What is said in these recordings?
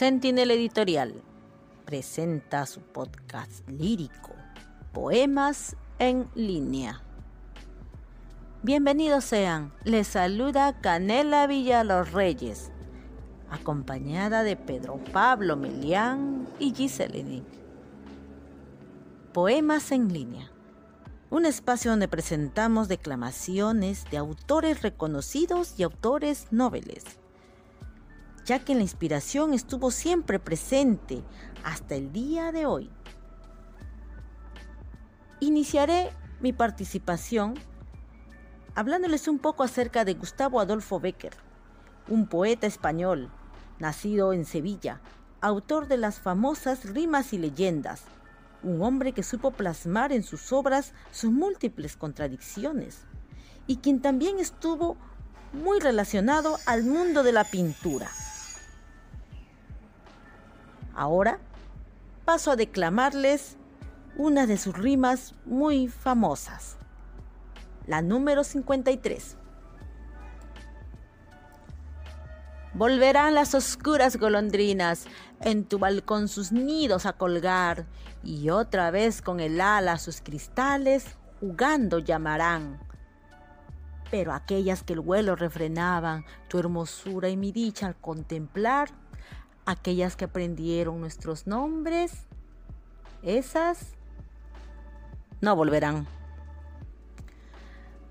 Sentinel Editorial presenta su podcast lírico, Poemas en línea. Bienvenidos sean, les saluda Canela Los Reyes, acompañada de Pedro Pablo Melián y Giselini. Poemas en línea, un espacio donde presentamos declamaciones de autores reconocidos y autores noveles ya que la inspiración estuvo siempre presente hasta el día de hoy. Iniciaré mi participación hablándoles un poco acerca de Gustavo Adolfo Becker, un poeta español, nacido en Sevilla, autor de las famosas rimas y leyendas, un hombre que supo plasmar en sus obras sus múltiples contradicciones, y quien también estuvo muy relacionado al mundo de la pintura. Ahora paso a declamarles una de sus rimas muy famosas, la número 53. Volverán las oscuras golondrinas en tu balcón sus nidos a colgar y otra vez con el ala sus cristales jugando llamarán. Pero aquellas que el vuelo refrenaban tu hermosura y mi dicha al contemplar, aquellas que aprendieron nuestros nombres, esas no volverán.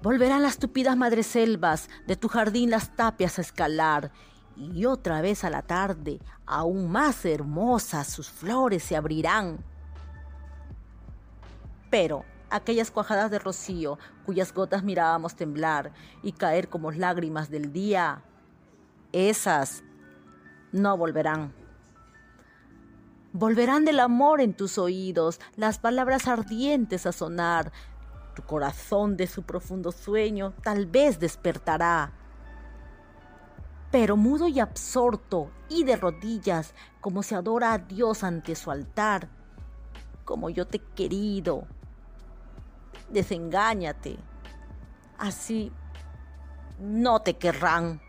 Volverán las tupidas madreselvas de tu jardín las tapias a escalar, y otra vez a la tarde, aún más hermosas, sus flores se abrirán. Pero aquellas cuajadas de rocío cuyas gotas mirábamos temblar y caer como lágrimas del día, esas no volverán. Volverán del amor en tus oídos, las palabras ardientes a sonar. Tu corazón de su profundo sueño tal vez despertará. Pero mudo y absorto y de rodillas, como se adora a Dios ante su altar, como yo te he querido, desengáñate. Así no te querrán.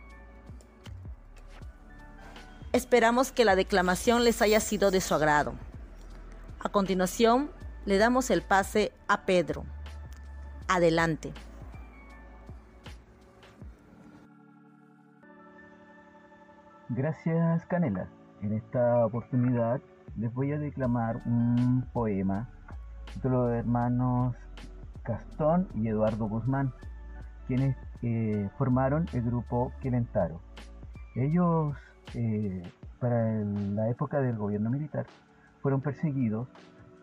Esperamos que la declamación les haya sido de su agrado. A continuación, le damos el pase a Pedro. Adelante. Gracias, Canela. En esta oportunidad les voy a declamar un poema de los hermanos Gastón y Eduardo Guzmán, quienes eh, formaron el grupo Quilentaro. Ellos para la época del gobierno militar, fueron perseguidos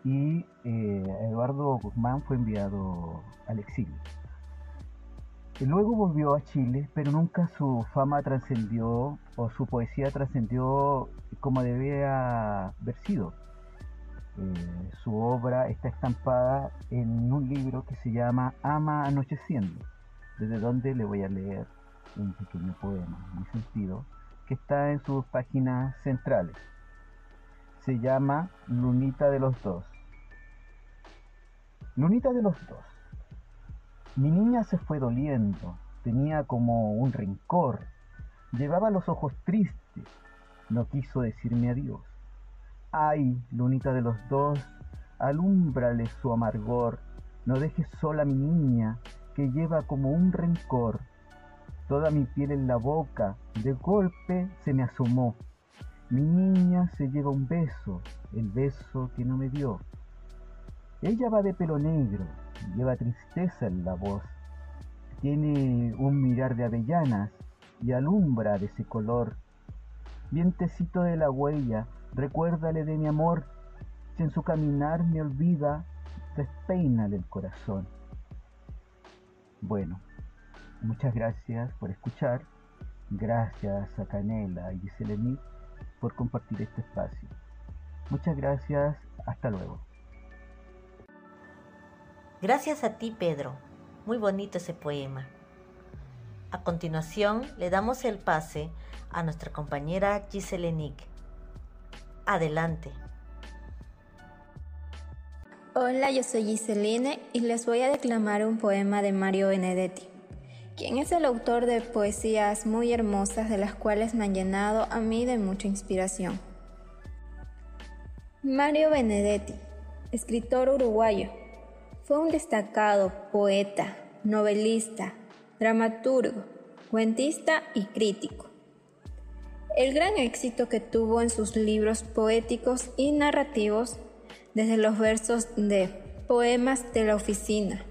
y eh, Eduardo Guzmán fue enviado al exilio. Luego volvió a Chile, pero nunca su fama trascendió o su poesía trascendió como debía haber sido. Eh, su obra está estampada en un libro que se llama Ama Anocheciendo, desde donde le voy a leer un pequeño poema muy sentido que está en sus páginas centrales. Se llama Lunita de los Dos. Lunita de los Dos. Mi niña se fue doliendo, tenía como un rencor, llevaba los ojos tristes, no quiso decirme adiós. Ay, lunita de los dos, alúmbrale su amargor, no dejes sola a mi niña, que lleva como un rencor toda mi piel en la boca, de golpe se me asomó. Mi niña se lleva un beso, el beso que no me dio. Ella va de pelo negro, lleva tristeza en la voz. Tiene un mirar de avellanas y alumbra de ese color. Vientecito de la huella, recuérdale de mi amor, si en su caminar me olvida, despeínale el corazón. Bueno, Muchas gracias por escuchar. Gracias a Canela y Selení por compartir este espacio. Muchas gracias. Hasta luego. Gracias a ti, Pedro. Muy bonito ese poema. A continuación, le damos el pase a nuestra compañera Giselle Adelante. Hola, yo soy Giseline y les voy a declamar un poema de Mario Benedetti quien es el autor de poesías muy hermosas de las cuales me han llenado a mí de mucha inspiración. Mario Benedetti, escritor uruguayo, fue un destacado poeta, novelista, dramaturgo, cuentista y crítico. El gran éxito que tuvo en sus libros poéticos y narrativos, desde los versos de Poemas de la Oficina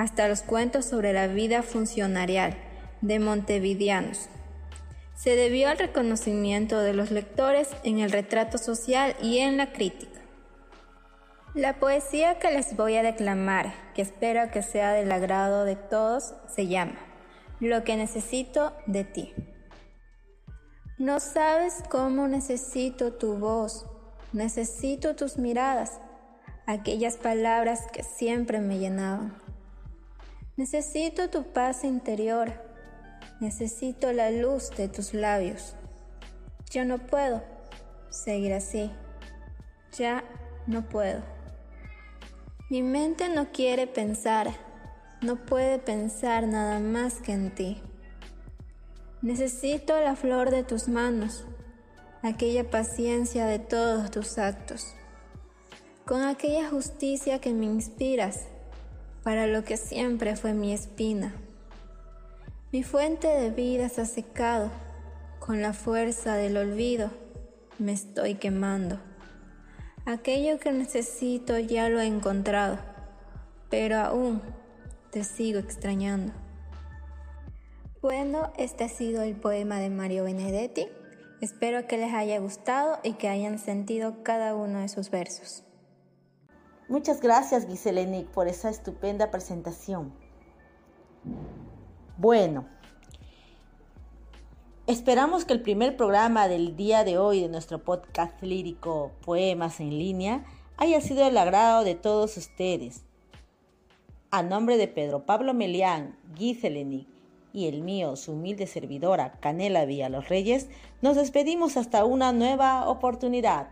hasta los cuentos sobre la vida funcionarial de Montevideanos, se debió al reconocimiento de los lectores en el retrato social y en la crítica. La poesía que les voy a declamar, que espero que sea del agrado de todos, se llama Lo que necesito de ti. No sabes cómo necesito tu voz, necesito tus miradas, aquellas palabras que siempre me llenaban. Necesito tu paz interior, Necesito la luz de tus labios. Yo no puedo seguir así. Ya no puedo. Mi mente no quiere pensar, no puede pensar nada más que en ti. Necesito la flor de tus manos, aquella paciencia de todos tus actos, con aquella justicia que me inspiras para lo que siempre fue mi espina. Mi fuente de vida se ha secado, con la fuerza del olvido me estoy quemando. Aquello que necesito ya lo he encontrado, pero aún te sigo extrañando. Bueno, este ha sido el poema de Mario Benedetti. Espero que les haya gustado y que hayan sentido cada uno de sus versos. Muchas gracias, Giselenic, por esa estupenda presentación. Bueno, esperamos que el primer programa del día de hoy de nuestro podcast lírico Poemas en línea haya sido el agrado de todos ustedes. A nombre de Pedro Pablo Melián, Giselenic y el mío, su humilde servidora Canela Villa Los Reyes, nos despedimos hasta una nueva oportunidad.